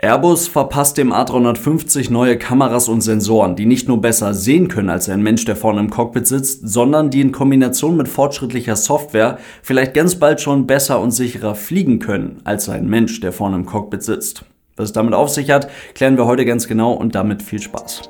Airbus verpasst dem A350 neue Kameras und Sensoren, die nicht nur besser sehen können als ein Mensch, der vorne im Cockpit sitzt, sondern die in Kombination mit fortschrittlicher Software vielleicht ganz bald schon besser und sicherer fliegen können als ein Mensch, der vorne im Cockpit sitzt. Was es damit auf sich hat, klären wir heute ganz genau und damit viel Spaß.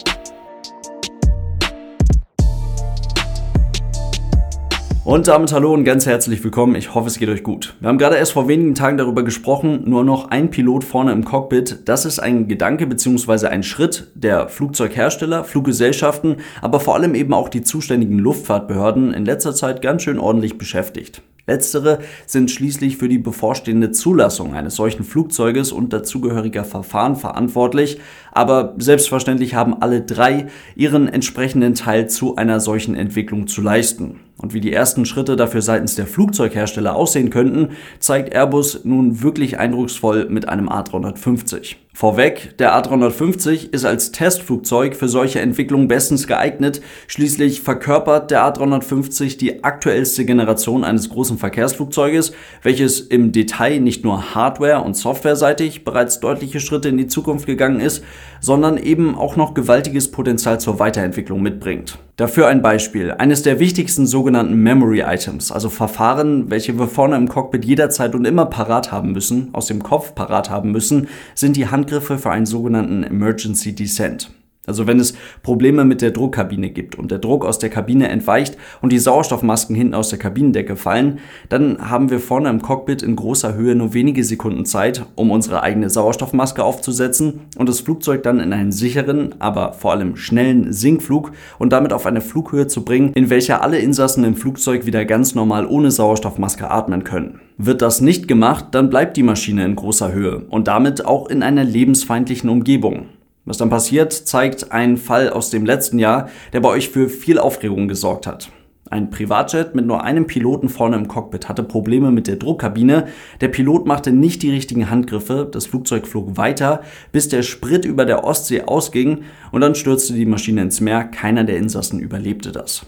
Und damit hallo und ganz herzlich willkommen. Ich hoffe, es geht euch gut. Wir haben gerade erst vor wenigen Tagen darüber gesprochen, nur noch ein Pilot vorne im Cockpit. Das ist ein Gedanke bzw. ein Schritt der Flugzeughersteller, Fluggesellschaften, aber vor allem eben auch die zuständigen Luftfahrtbehörden in letzter Zeit ganz schön ordentlich beschäftigt. Letztere sind schließlich für die bevorstehende Zulassung eines solchen Flugzeuges und dazugehöriger Verfahren verantwortlich, aber selbstverständlich haben alle drei ihren entsprechenden Teil zu einer solchen Entwicklung zu leisten. Und wie die ersten Schritte dafür seitens der Flugzeughersteller aussehen könnten, zeigt Airbus nun wirklich eindrucksvoll mit einem A350. Vorweg, der A350 ist als Testflugzeug für solche Entwicklungen bestens geeignet. Schließlich verkörpert der A350 die aktuellste Generation eines großen Verkehrsflugzeuges, welches im Detail nicht nur hardware- und softwareseitig bereits deutliche Schritte in die Zukunft gegangen ist, sondern eben auch noch gewaltiges Potenzial zur Weiterentwicklung mitbringt. Dafür ein Beispiel. Eines der wichtigsten sogenannten Memory Items, also Verfahren, welche wir vorne im Cockpit jederzeit und immer parat haben müssen, aus dem Kopf parat haben müssen, sind die Handgriffe für einen sogenannten Emergency Descent. Also wenn es Probleme mit der Druckkabine gibt und der Druck aus der Kabine entweicht und die Sauerstoffmasken hinten aus der Kabinendecke fallen, dann haben wir vorne im Cockpit in großer Höhe nur wenige Sekunden Zeit, um unsere eigene Sauerstoffmaske aufzusetzen und das Flugzeug dann in einen sicheren, aber vor allem schnellen Sinkflug und damit auf eine Flughöhe zu bringen, in welcher alle Insassen im Flugzeug wieder ganz normal ohne Sauerstoffmaske atmen können. Wird das nicht gemacht, dann bleibt die Maschine in großer Höhe und damit auch in einer lebensfeindlichen Umgebung. Was dann passiert, zeigt ein Fall aus dem letzten Jahr, der bei euch für viel Aufregung gesorgt hat. Ein Privatjet mit nur einem Piloten vorne im Cockpit hatte Probleme mit der Druckkabine. Der Pilot machte nicht die richtigen Handgriffe. Das Flugzeug flog weiter, bis der Sprit über der Ostsee ausging und dann stürzte die Maschine ins Meer. Keiner der Insassen überlebte das.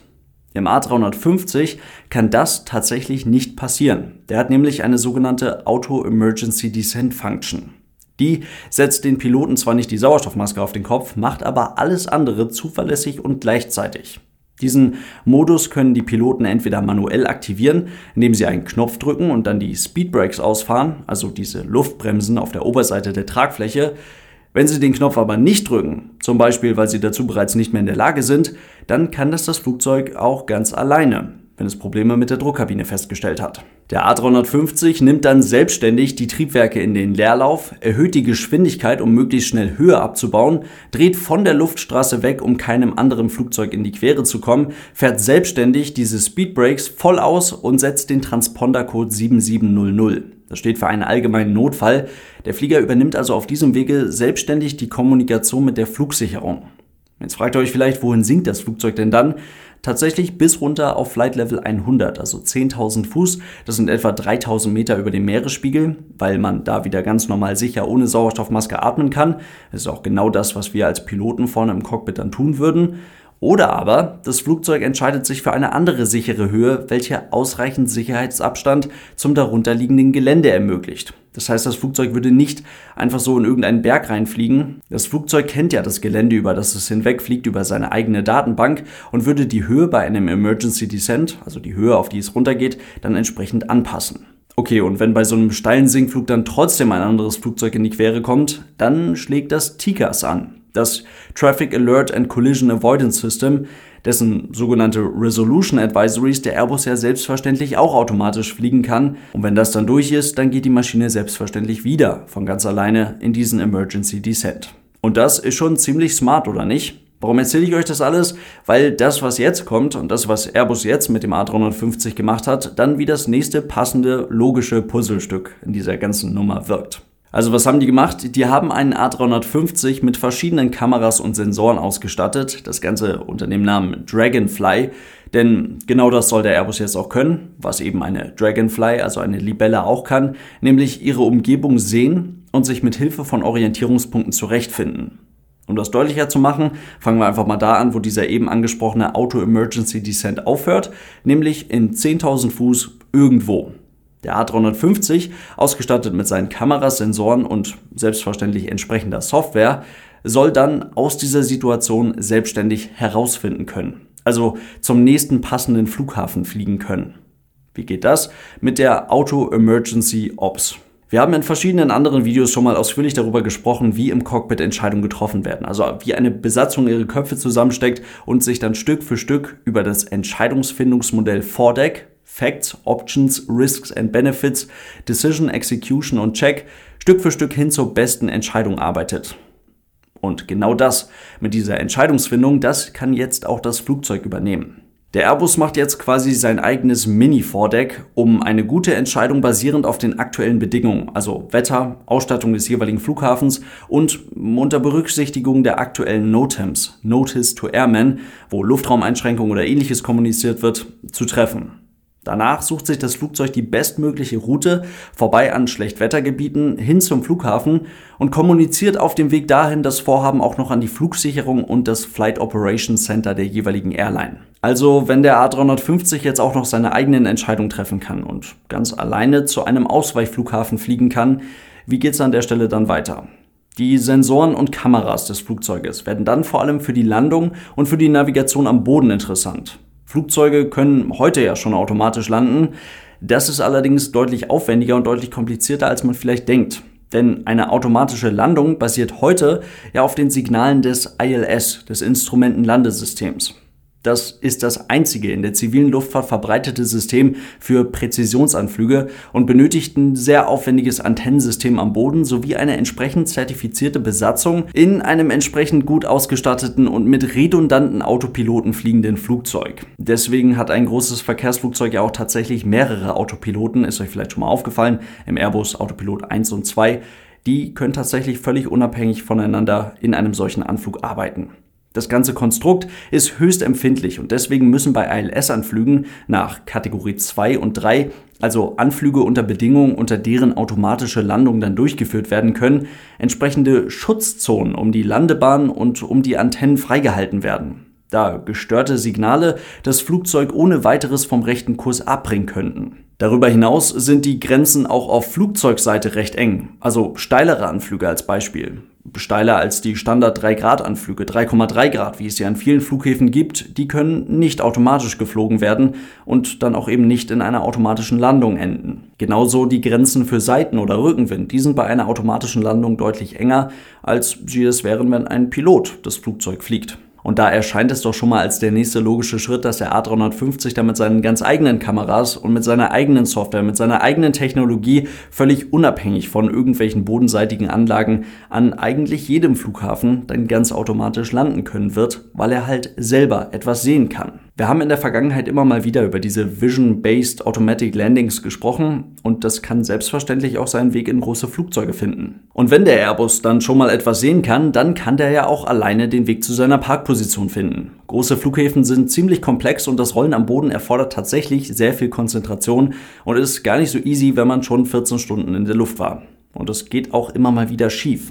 Im A350 kann das tatsächlich nicht passieren. Der hat nämlich eine sogenannte Auto Emergency Descent Function. Die setzt den Piloten zwar nicht die Sauerstoffmaske auf den Kopf, macht aber alles andere zuverlässig und gleichzeitig. Diesen Modus können die Piloten entweder manuell aktivieren, indem sie einen Knopf drücken und dann die Speedbrakes ausfahren, also diese Luftbremsen auf der Oberseite der Tragfläche. Wenn sie den Knopf aber nicht drücken, zum Beispiel weil sie dazu bereits nicht mehr in der Lage sind, dann kann das das Flugzeug auch ganz alleine wenn es Probleme mit der Druckkabine festgestellt hat. Der A350 nimmt dann selbstständig die Triebwerke in den Leerlauf, erhöht die Geschwindigkeit, um möglichst schnell Höhe abzubauen, dreht von der Luftstraße weg, um keinem anderen Flugzeug in die Quere zu kommen, fährt selbstständig diese Speedbrakes voll aus und setzt den Transpondercode 7700. Das steht für einen allgemeinen Notfall. Der Flieger übernimmt also auf diesem Wege selbstständig die Kommunikation mit der Flugsicherung. Jetzt fragt ihr euch vielleicht, wohin sinkt das Flugzeug denn dann? Tatsächlich bis runter auf Flight Level 100, also 10.000 Fuß. Das sind etwa 3.000 Meter über dem Meeresspiegel, weil man da wieder ganz normal sicher ohne Sauerstoffmaske atmen kann. Das ist auch genau das, was wir als Piloten vorne im Cockpit dann tun würden. Oder aber das Flugzeug entscheidet sich für eine andere sichere Höhe, welche ausreichend Sicherheitsabstand zum darunterliegenden Gelände ermöglicht. Das heißt, das Flugzeug würde nicht einfach so in irgendeinen Berg reinfliegen. Das Flugzeug kennt ja das Gelände, über das es hinwegfliegt, über seine eigene Datenbank und würde die Höhe bei einem Emergency Descent, also die Höhe, auf die es runtergeht, dann entsprechend anpassen. Okay, und wenn bei so einem steilen Sinkflug dann trotzdem ein anderes Flugzeug in die Quere kommt, dann schlägt das TICAS an das Traffic Alert and Collision Avoidance System, dessen sogenannte Resolution Advisories der Airbus ja selbstverständlich auch automatisch fliegen kann. Und wenn das dann durch ist, dann geht die Maschine selbstverständlich wieder von ganz alleine in diesen Emergency Descent. Und das ist schon ziemlich smart, oder nicht? Warum erzähle ich euch das alles? Weil das, was jetzt kommt und das, was Airbus jetzt mit dem A350 gemacht hat, dann wie das nächste passende logische Puzzlestück in dieser ganzen Nummer wirkt. Also was haben die gemacht? Die haben einen A350 mit verschiedenen Kameras und Sensoren ausgestattet. Das ganze unter dem Namen Dragonfly. Denn genau das soll der Airbus jetzt auch können, was eben eine Dragonfly, also eine Libelle auch kann, nämlich ihre Umgebung sehen und sich mit Hilfe von Orientierungspunkten zurechtfinden. Um das deutlicher zu machen, fangen wir einfach mal da an, wo dieser eben angesprochene Auto Emergency Descent aufhört, nämlich in 10.000 Fuß irgendwo. Der A350, ausgestattet mit seinen Kameras, Sensoren und selbstverständlich entsprechender Software, soll dann aus dieser Situation selbstständig herausfinden können. Also zum nächsten passenden Flughafen fliegen können. Wie geht das? Mit der Auto Emergency Ops. Wir haben in verschiedenen anderen Videos schon mal ausführlich darüber gesprochen, wie im Cockpit Entscheidungen getroffen werden. Also wie eine Besatzung ihre Köpfe zusammensteckt und sich dann Stück für Stück über das Entscheidungsfindungsmodell Vordeck, Facts, Options, Risks and Benefits, Decision, Execution und Check Stück für Stück hin zur besten Entscheidung arbeitet. Und genau das mit dieser Entscheidungsfindung, das kann jetzt auch das Flugzeug übernehmen. Der Airbus macht jetzt quasi sein eigenes Mini-Vordeck, um eine gute Entscheidung basierend auf den aktuellen Bedingungen, also Wetter, Ausstattung des jeweiligen Flughafens und unter Berücksichtigung der aktuellen NOTAMs, Notice to Airmen, wo Luftraumeinschränkungen oder ähnliches kommuniziert wird, zu treffen. Danach sucht sich das Flugzeug die bestmögliche Route vorbei an Schlechtwettergebieten hin zum Flughafen und kommuniziert auf dem Weg dahin das Vorhaben auch noch an die Flugsicherung und das Flight Operations Center der jeweiligen Airline. Also wenn der A350 jetzt auch noch seine eigenen Entscheidungen treffen kann und ganz alleine zu einem Ausweichflughafen fliegen kann, wie geht's an der Stelle dann weiter? Die Sensoren und Kameras des Flugzeuges werden dann vor allem für die Landung und für die Navigation am Boden interessant. Flugzeuge können heute ja schon automatisch landen. Das ist allerdings deutlich aufwendiger und deutlich komplizierter, als man vielleicht denkt. Denn eine automatische Landung basiert heute ja auf den Signalen des ILS, des Instrumentenlandesystems. Das ist das einzige in der zivilen Luftfahrt verbreitete System für Präzisionsanflüge und benötigt ein sehr aufwendiges Antennensystem am Boden sowie eine entsprechend zertifizierte Besatzung in einem entsprechend gut ausgestatteten und mit redundanten Autopiloten fliegenden Flugzeug. Deswegen hat ein großes Verkehrsflugzeug ja auch tatsächlich mehrere Autopiloten, ist euch vielleicht schon mal aufgefallen, im Airbus Autopilot 1 und 2. Die können tatsächlich völlig unabhängig voneinander in einem solchen Anflug arbeiten. Das ganze Konstrukt ist höchst empfindlich und deswegen müssen bei ILS-Anflügen nach Kategorie 2 und 3, also Anflüge unter Bedingungen, unter deren automatische Landung dann durchgeführt werden können, entsprechende Schutzzonen um die Landebahn und um die Antennen freigehalten werden, da gestörte Signale das Flugzeug ohne weiteres vom rechten Kurs abbringen könnten. Darüber hinaus sind die Grenzen auch auf Flugzeugseite recht eng, also steilere Anflüge als Beispiel steiler als die Standard 3 Grad Anflüge. 3,3 Grad, wie es ja an vielen Flughäfen gibt, die können nicht automatisch geflogen werden und dann auch eben nicht in einer automatischen Landung enden. Genauso die Grenzen für Seiten- oder Rückenwind, die sind bei einer automatischen Landung deutlich enger, als sie es wären, wenn ein Pilot das Flugzeug fliegt. Und da erscheint es doch schon mal als der nächste logische Schritt, dass der A350 da mit seinen ganz eigenen Kameras und mit seiner eigenen Software, mit seiner eigenen Technologie völlig unabhängig von irgendwelchen bodenseitigen Anlagen an eigentlich jedem Flughafen dann ganz automatisch landen können wird, weil er halt selber etwas sehen kann. Wir haben in der Vergangenheit immer mal wieder über diese Vision-Based Automatic Landings gesprochen und das kann selbstverständlich auch seinen Weg in große Flugzeuge finden. Und wenn der Airbus dann schon mal etwas sehen kann, dann kann der ja auch alleine den Weg zu seiner Parkposition finden. Große Flughäfen sind ziemlich komplex und das Rollen am Boden erfordert tatsächlich sehr viel Konzentration und ist gar nicht so easy, wenn man schon 14 Stunden in der Luft war. Und es geht auch immer mal wieder schief.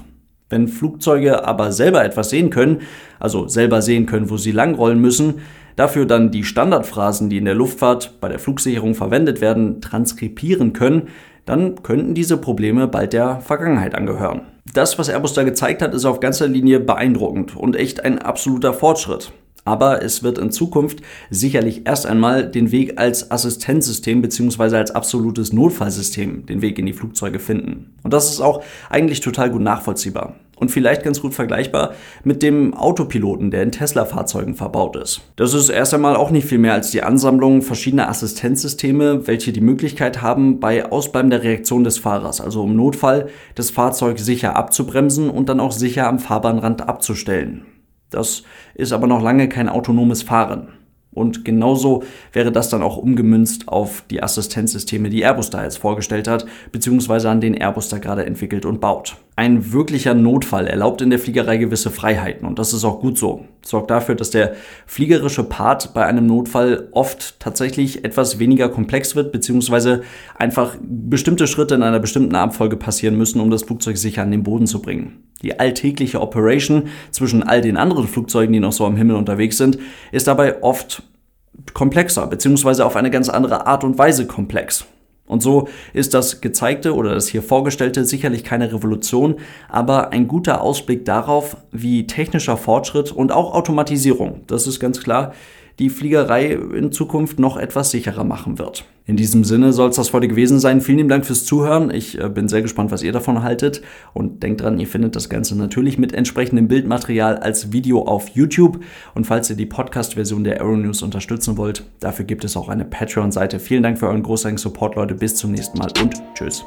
Wenn Flugzeuge aber selber etwas sehen können, also selber sehen können, wo sie langrollen müssen, dafür dann die Standardphrasen, die in der Luftfahrt bei der Flugsicherung verwendet werden, transkribieren können, dann könnten diese Probleme bald der Vergangenheit angehören. Das, was Airbus da gezeigt hat, ist auf ganzer Linie beeindruckend und echt ein absoluter Fortschritt. Aber es wird in Zukunft sicherlich erst einmal den Weg als Assistenzsystem bzw. als absolutes Notfallsystem den Weg in die Flugzeuge finden. Und das ist auch eigentlich total gut nachvollziehbar und vielleicht ganz gut vergleichbar mit dem Autopiloten, der in Tesla-Fahrzeugen verbaut ist. Das ist erst einmal auch nicht viel mehr als die Ansammlung verschiedener Assistenzsysteme, welche die Möglichkeit haben, bei ausbleibender Reaktion des Fahrers, also im Notfall, das Fahrzeug sicher abzubremsen und dann auch sicher am Fahrbahnrand abzustellen. Das ist aber noch lange kein autonomes Fahren. Und genauso wäre das dann auch umgemünzt auf die Assistenzsysteme, die Airbus da jetzt vorgestellt hat, beziehungsweise an den Airbus da gerade entwickelt und baut. Ein wirklicher Notfall erlaubt in der Fliegerei gewisse Freiheiten und das ist auch gut so. Sorgt dafür, dass der fliegerische Part bei einem Notfall oft tatsächlich etwas weniger komplex wird, beziehungsweise einfach bestimmte Schritte in einer bestimmten Abfolge passieren müssen, um das Flugzeug sicher an den Boden zu bringen. Die alltägliche Operation zwischen all den anderen Flugzeugen, die noch so am Himmel unterwegs sind, ist dabei oft komplexer, beziehungsweise auf eine ganz andere Art und Weise komplex. Und so ist das gezeigte oder das hier vorgestellte sicherlich keine Revolution, aber ein guter Ausblick darauf, wie technischer Fortschritt und auch Automatisierung, das ist ganz klar, die Fliegerei in Zukunft noch etwas sicherer machen wird. In diesem Sinne soll es das heute gewesen sein. Vielen Dank fürs Zuhören. Ich äh, bin sehr gespannt, was ihr davon haltet. Und denkt dran, ihr findet das Ganze natürlich mit entsprechendem Bildmaterial als Video auf YouTube. Und falls ihr die Podcast-Version der Aeronews unterstützen wollt, dafür gibt es auch eine Patreon-Seite. Vielen Dank für euren großartigen Support, Leute. Bis zum nächsten Mal und tschüss.